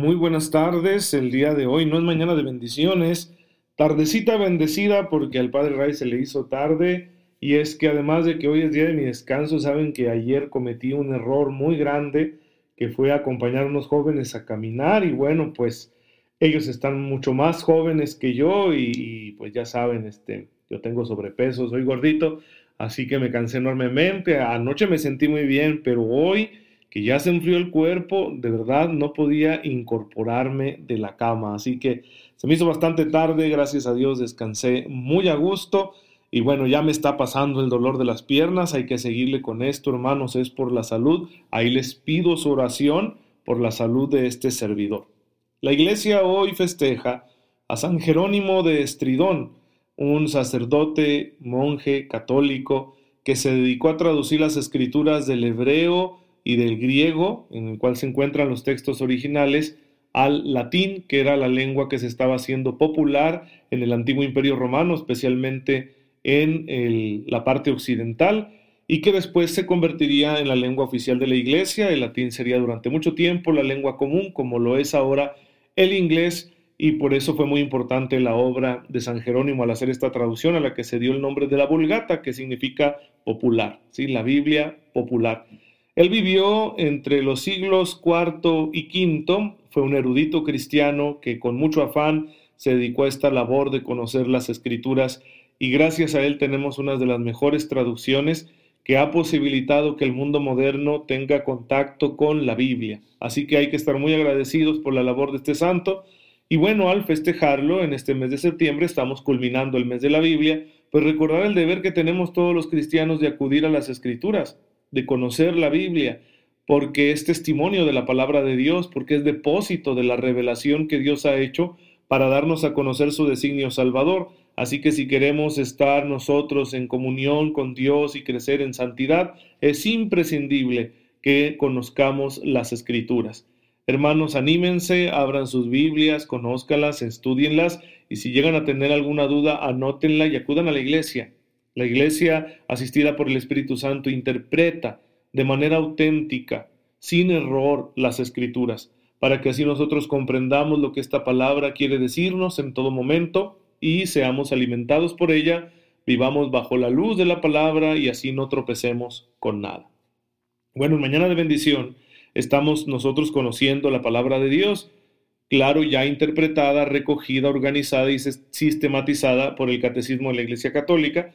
Muy buenas tardes, el día de hoy no es mañana de bendiciones, tardecita bendecida porque al Padre Ray se le hizo tarde. Y es que además de que hoy es día de mi descanso, saben que ayer cometí un error muy grande que fue acompañar a unos jóvenes a caminar. Y bueno, pues ellos están mucho más jóvenes que yo y, y pues ya saben, este, yo tengo sobrepeso, soy gordito, así que me cansé enormemente, anoche me sentí muy bien, pero hoy que ya se enfrió el cuerpo, de verdad no podía incorporarme de la cama. Así que se me hizo bastante tarde, gracias a Dios descansé muy a gusto. Y bueno, ya me está pasando el dolor de las piernas, hay que seguirle con esto, hermanos, es por la salud. Ahí les pido su oración por la salud de este servidor. La iglesia hoy festeja a San Jerónimo de Estridón, un sacerdote, monje católico, que se dedicó a traducir las escrituras del hebreo, y del griego, en el cual se encuentran los textos originales, al latín, que era la lengua que se estaba haciendo popular en el antiguo imperio romano, especialmente en la parte occidental, y que después se convertiría en la lengua oficial de la iglesia. El latín sería durante mucho tiempo la lengua común, como lo es ahora el inglés, y por eso fue muy importante la obra de San Jerónimo al hacer esta traducción a la que se dio el nombre de la Vulgata, que significa popular, ¿sí? la Biblia popular. Él vivió entre los siglos IV y V, fue un erudito cristiano que con mucho afán se dedicó a esta labor de conocer las escrituras y gracias a él tenemos una de las mejores traducciones que ha posibilitado que el mundo moderno tenga contacto con la Biblia. Así que hay que estar muy agradecidos por la labor de este santo. Y bueno, al festejarlo en este mes de septiembre, estamos culminando el mes de la Biblia, pues recordar el deber que tenemos todos los cristianos de acudir a las escrituras de conocer la Biblia, porque es testimonio de la palabra de Dios, porque es depósito de la revelación que Dios ha hecho para darnos a conocer su designio salvador. Así que si queremos estar nosotros en comunión con Dios y crecer en santidad, es imprescindible que conozcamos las escrituras. Hermanos, anímense, abran sus Biblias, conózcalas, estudienlas y si llegan a tener alguna duda, anótenla y acudan a la iglesia. La iglesia, asistida por el Espíritu Santo, interpreta de manera auténtica, sin error, las escrituras, para que así nosotros comprendamos lo que esta palabra quiere decirnos en todo momento y seamos alimentados por ella, vivamos bajo la luz de la palabra y así no tropecemos con nada. Bueno, en mañana de bendición estamos nosotros conociendo la palabra de Dios, claro, ya interpretada, recogida, organizada y sistematizada por el Catecismo de la Iglesia Católica,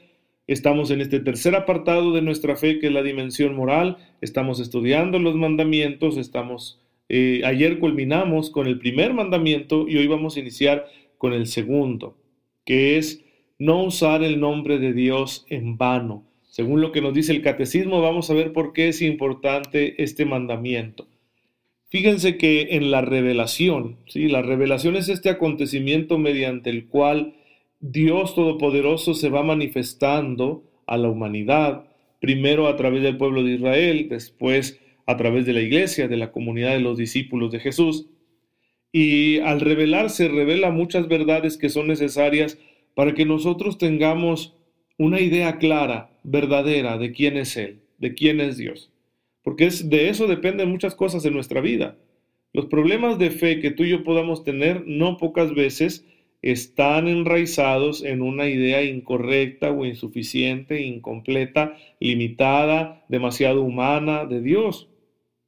Estamos en este tercer apartado de nuestra fe, que es la dimensión moral. Estamos estudiando los mandamientos. Estamos, eh, ayer culminamos con el primer mandamiento y hoy vamos a iniciar con el segundo, que es no usar el nombre de Dios en vano. Según lo que nos dice el catecismo, vamos a ver por qué es importante este mandamiento. Fíjense que en la revelación, ¿sí? la revelación es este acontecimiento mediante el cual Dios Todopoderoso se va manifestando a la humanidad, primero a través del pueblo de Israel, después a través de la iglesia, de la comunidad de los discípulos de Jesús. Y al revelarse, revela muchas verdades que son necesarias para que nosotros tengamos una idea clara, verdadera, de quién es Él, de quién es Dios. Porque es, de eso dependen muchas cosas en nuestra vida. Los problemas de fe que tú y yo podamos tener no pocas veces están enraizados en una idea incorrecta o insuficiente, incompleta, limitada, demasiado humana de Dios.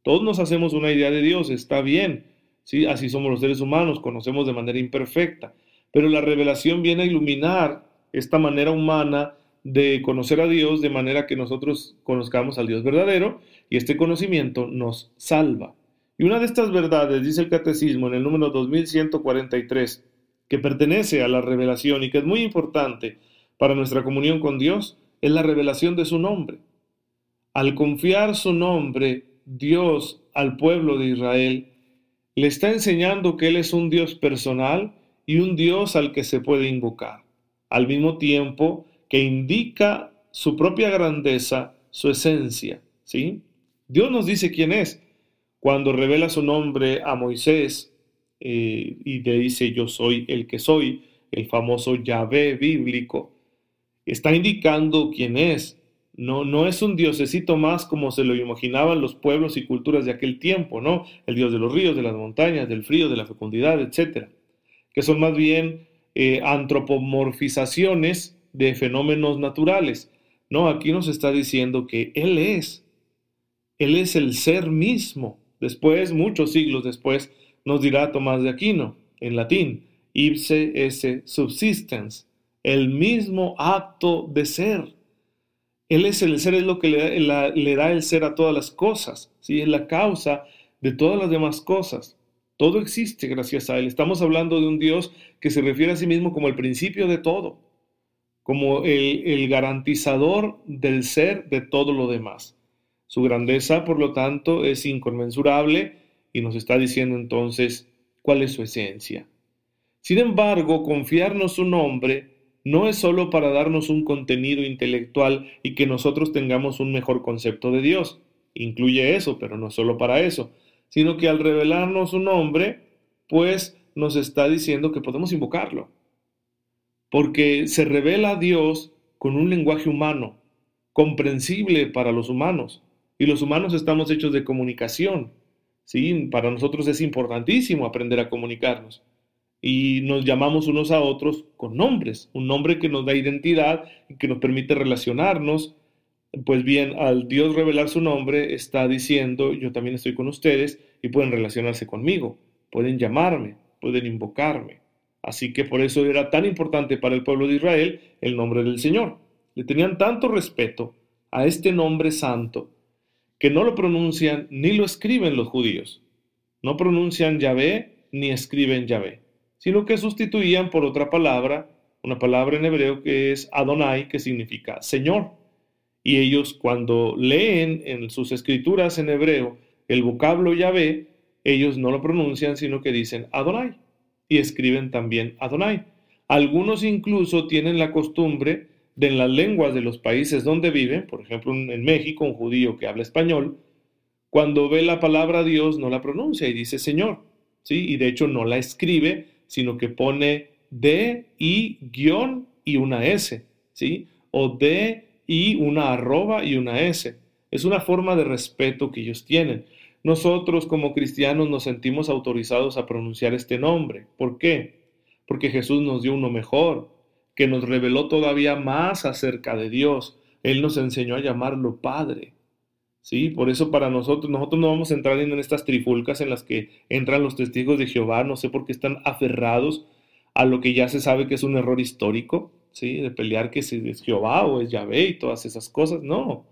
Todos nos hacemos una idea de Dios, está bien, ¿sí? así somos los seres humanos, conocemos de manera imperfecta, pero la revelación viene a iluminar esta manera humana de conocer a Dios de manera que nosotros conozcamos al Dios verdadero y este conocimiento nos salva. Y una de estas verdades, dice el Catecismo en el número 2143, que pertenece a la revelación y que es muy importante para nuestra comunión con Dios, es la revelación de su nombre. al confiar su nombre, Dios, al pueblo de Israel, le está enseñando que Él es un Dios personal y un Dios al que se puede invocar, al mismo tiempo que indica su propia grandeza, su esencia, ¿sí? Dios nos dice quién es. Cuando revela su nombre a Moisés eh, y le dice yo soy el que soy, el famoso Yahvé bíblico, está indicando quién es. No, no es un diosecito más como se lo imaginaban los pueblos y culturas de aquel tiempo, ¿no? El dios de los ríos, de las montañas, del frío, de la fecundidad, etcétera. Que son más bien eh, antropomorfizaciones de fenómenos naturales. No, aquí nos está diciendo que Él es. Él es el ser mismo. Después, muchos siglos después, nos dirá Tomás de Aquino, en latín, ipse esse subsistens, el mismo acto de ser. Él es el ser, es lo que le, da el ser a todas las cosas, ¿sí? es la causa de todas las demás cosas. Todo existe gracias a Él. Estamos hablando de un Dios que se refiere a sí mismo como el principio de todo, como el, el garantizador del ser de todo lo demás. Su grandeza, por lo tanto, es inconmensurable y nos está diciendo entonces cuál es su esencia. Sin embargo, confiarnos su nombre no es sólo para darnos un contenido intelectual y que nosotros tengamos un mejor concepto de Dios. Incluye eso, pero no solo para eso, sino que al revelarnos su nombre, pues nos está diciendo que podemos invocarlo. Porque se revela a Dios con un lenguaje humano, comprensible para los humanos. Y los humanos estamos hechos de comunicación. ¿Sí? Para nosotros es importantísimo aprender a comunicarnos y nos llamamos unos a otros con nombres, un nombre que nos da identidad y que nos permite relacionarnos. Pues bien, al Dios revelar su nombre está diciendo, yo también estoy con ustedes y pueden relacionarse conmigo, pueden llamarme, pueden invocarme. Así que por eso era tan importante para el pueblo de Israel el nombre del Señor. Le tenían tanto respeto a este nombre santo que no lo pronuncian ni lo escriben los judíos. No pronuncian Yahvé ni escriben Yahvé sino que sustituían por otra palabra, una palabra en hebreo que es Adonai, que significa Señor. Y ellos cuando leen en sus escrituras en hebreo el vocablo Yahvé, ellos no lo pronuncian, sino que dicen Adonai. Y escriben también Adonai. Algunos incluso tienen la costumbre de las lenguas de los países donde viven, por ejemplo en México, un judío que habla español, cuando ve la palabra Dios no la pronuncia y dice Señor, ¿sí? Y de hecho no la escribe, sino que pone D, I, guion y una S, ¿sí? O D, I, una arroba y una S. Es una forma de respeto que ellos tienen. Nosotros como cristianos nos sentimos autorizados a pronunciar este nombre. ¿Por qué? Porque Jesús nos dio uno mejor, que nos reveló todavía más acerca de Dios. Él nos enseñó a llamarlo Padre. ¿sí? Por eso para nosotros, nosotros no vamos a entrar en estas trifulcas en las que entran los testigos de Jehová, no sé por qué están aferrados a lo que ya se sabe que es un error histórico, ¿sí? De pelear que es Jehová o es Yahvé y todas esas cosas, no.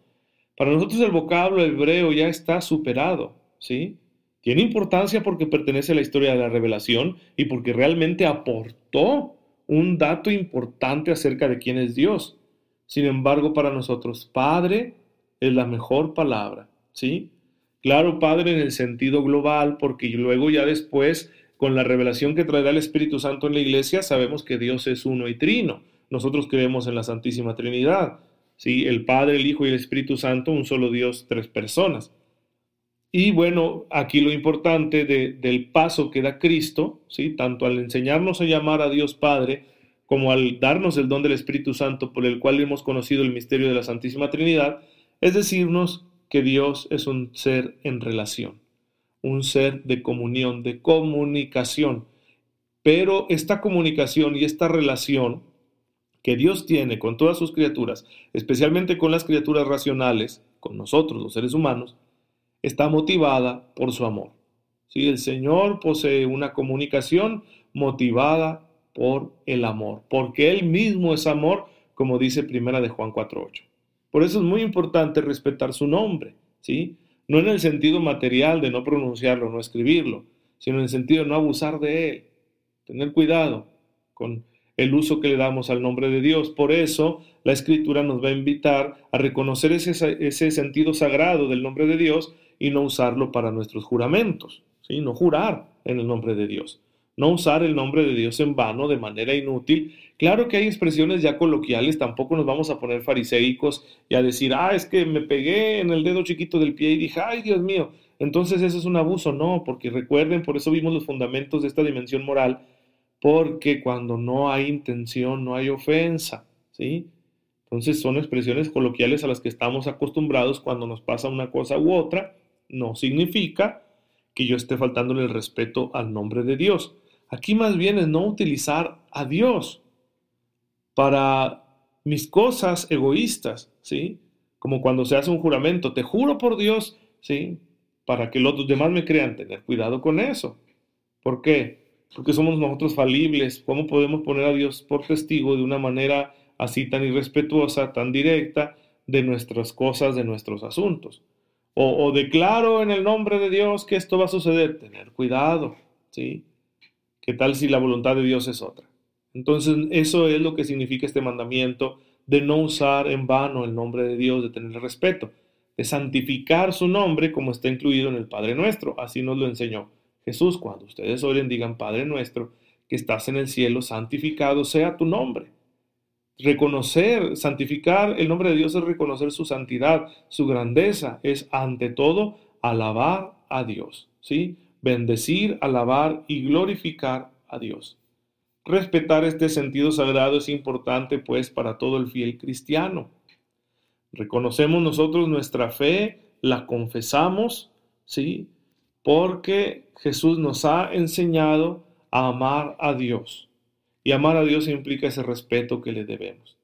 Para nosotros el vocablo hebreo ya está superado, ¿sí? Tiene importancia porque pertenece a la historia de la revelación y porque realmente aportó un dato importante acerca de quién es Dios. Sin embargo, para nosotros, Padre, es la mejor palabra, ¿sí? Claro, Padre, en el sentido global, porque luego ya después, con la revelación que traerá el Espíritu Santo en la iglesia, sabemos que Dios es uno y trino. Nosotros creemos en la Santísima Trinidad, ¿sí? El Padre, el Hijo y el Espíritu Santo, un solo Dios, tres personas. Y bueno, aquí lo importante del paso que da Cristo, ¿sí? tanto al enseñarnos a llamar a Dios Padre, como al darnos el don del Espíritu Santo por el cual hemos conocido el misterio de la Santísima Trinidad, es decirnos que Dios es un ser en relación, un ser de comunión, de comunicación. Pero esta comunicación y esta relación que Dios tiene con todas sus criaturas, especialmente con las criaturas racionales, con nosotros los seres humanos, está motivada por su amor. ¿Sí? El Señor posee una comunicación motivada por el amor, porque Él mismo es amor, como dice Primera de Juan 4.8. Por eso es muy importante respetar su nombre, ¿sí? No en el sentido material de no pronunciarlo, no escribirlo, sino en el sentido de no abusar de él. Tener cuidado con el uso que le damos al nombre de Dios. Por eso la escritura nos va a invitar a reconocer ese, ese sentido sagrado del nombre de Dios y no usarlo para nuestros juramentos, ¿sí? no jurar en el nombre de Dios, no usar el nombre de Dios en vano de manera inútil. Claro que hay expresiones ya coloquiales, tampoco nos vamos a poner fariseicos y a decir, ah, es que me pegué en el dedo chiquito del pie y dije, ay, Dios mío, entonces eso es un abuso, no, porque recuerden, por eso vimos los fundamentos de esta dimensión moral, porque cuando no hay intención, no hay ofensa, ¿sí? Entonces son expresiones coloquiales a las que estamos acostumbrados cuando nos pasa una cosa u otra, no significa que yo esté faltándole el respeto al nombre de Dios. Aquí más bien es no utilizar a Dios para mis cosas egoístas, ¿sí? Como cuando se hace un juramento, te juro por Dios, ¿sí? Para que los demás me crean, tener cuidado con eso. ¿Por qué? Porque somos nosotros falibles. ¿Cómo podemos poner a Dios por testigo de una manera así tan irrespetuosa, tan directa, de nuestras cosas, de nuestros asuntos? O, declaro en el nombre de Dios que esto va a suceder. Tener cuidado, ¿sí? ¿Qué tal si la voluntad de Dios es otra? Entonces, eso es lo que significa este mandamiento de no usar en vano el nombre de Dios, de tener respeto, de santificar su nombre como está incluido en el Padre Nuestro. Así nos lo enseñó Jesús. Cuando ustedes oren, digan, Padre Nuestro, que estás en el cielo, santificado sea tu nombre. Reconocer, santificar el nombre de Dios es reconocer su santidad, su grandeza, es ante todo alabar a Dios, ¿sí? Bendecir, alabar y glorificar a Dios. Respetar este sentido sagrado es importante pues para todo el fiel cristiano. Reconocemos nosotros nuestra fe, la confesamos, ¿sí? Porque Jesús nos ha enseñado a amar a Dios. Y amar a Dios implica ese respeto que le debemos.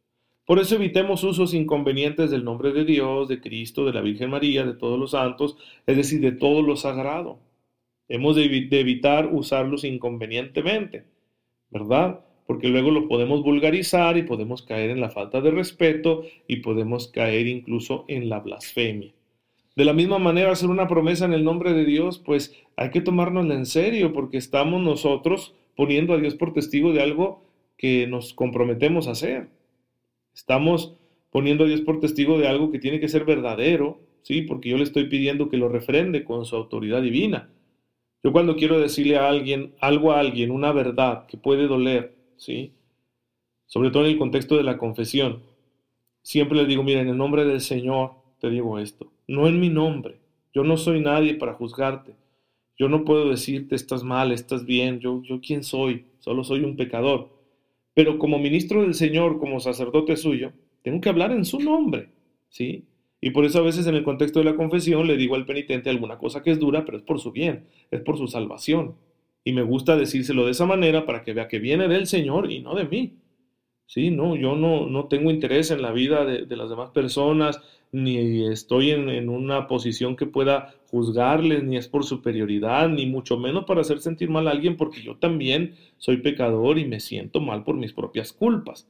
Por eso evitemos usos inconvenientes del nombre de Dios, de Cristo, de la Virgen María, de todos los santos, es decir, de todo lo sagrado. Hemos de, evitar usarlos inconvenientemente, ¿verdad? Porque luego lo podemos vulgarizar y podemos caer en la falta de respeto y podemos caer incluso en la blasfemia. De la misma manera, hacer una promesa en el nombre de Dios, pues hay que tomárnosla en serio porque estamos nosotros poniendo a Dios por testigo de algo que nos comprometemos a hacer. Estamos poniendo a Dios por testigo de algo que tiene que ser verdadero, ¿sí? Porque yo le estoy pidiendo que lo refrende con su autoridad divina. Yo cuando quiero decirle a alguien, algo a alguien, una verdad que puede doler, ¿sí? Sobre todo en el contexto de la confesión, siempre le digo, mira, en el nombre del Señor te digo esto, no en mi nombre, yo no soy nadie para juzgarte, yo no puedo decirte estás mal, estás bien, yo, yo quién soy, solo soy un pecador. Pero como ministro del Señor, como sacerdote suyo, tengo que hablar en su nombre, ¿sí? Y por eso a veces en el contexto de la confesión le digo al penitente alguna cosa que es dura, pero es por su bien, es por su salvación. Y me gusta decírselo de esa manera para que vea que viene del Señor y no de mí. Sí, no, yo no, no tengo interés en la vida de, de las demás personas, ni estoy en, una posición que pueda juzgarles, ni es por superioridad, ni mucho menos para hacer sentir mal a alguien, porque yo también soy pecador y me siento mal por mis propias culpas.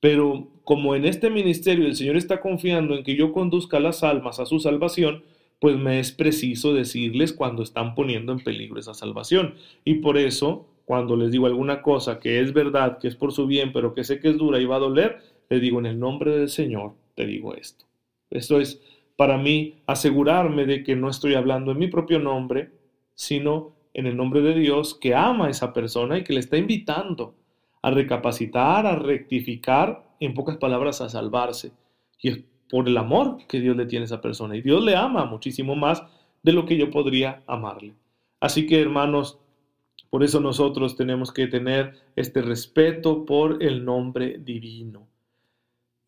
Pero como en este ministerio el Señor está confiando en que yo conduzca las almas a su salvación, pues me es preciso decirles cuando están poniendo en peligro esa salvación. Y por eso, cuando les digo alguna cosa que es verdad, que es por su bien, pero que sé que es dura y va a doler, le digo en el nombre del Señor, te digo esto. Esto es para mí asegurarme de que no estoy hablando en mi propio nombre, sino en el nombre de Dios que ama a esa persona y que le está invitando a recapacitar, a rectificar, en pocas palabras, a salvarse. Y es por el amor que Dios le tiene a esa persona. Y Dios le ama muchísimo más de lo que yo podría amarle. Así que, hermanos, por eso nosotros tenemos que tener este respeto por el nombre divino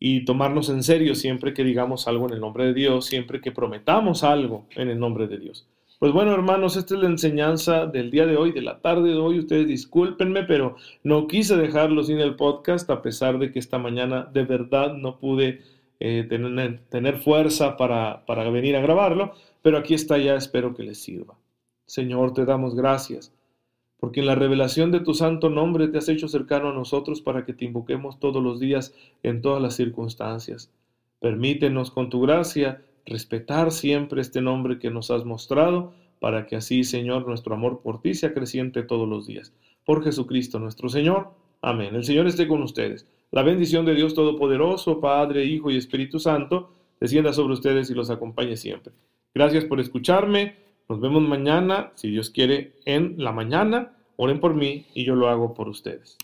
y tomarnos en serio siempre que digamos algo en el nombre de Dios, siempre que prometamos algo en el nombre de Dios. Pues bueno, hermanos, esta es la enseñanza del día de hoy, de la tarde de hoy. Ustedes discúlpenme, pero no quise dejarlo sin el podcast, a pesar de que esta mañana de verdad no pude eh, tener, tener, fuerza para, para venir a grabarlo, pero aquí está ya, espero que les sirva. Señor, te damos gracias porque en la revelación de tu santo nombre te has hecho cercano a nosotros para que te invoquemos todos los días en todas las circunstancias. Permítenos con tu gracia respetar siempre este nombre que nos has mostrado, para que así, Señor, nuestro amor por ti sea creciente todos los días. Por Jesucristo nuestro Señor. Amén. El Señor esté con ustedes. La bendición de Dios Todopoderoso, Padre, Hijo y Espíritu Santo, descienda sobre ustedes y los acompañe siempre. Gracias por escucharme. Nos vemos mañana, si Dios quiere, en la mañana. Oren por mí y yo lo hago por ustedes.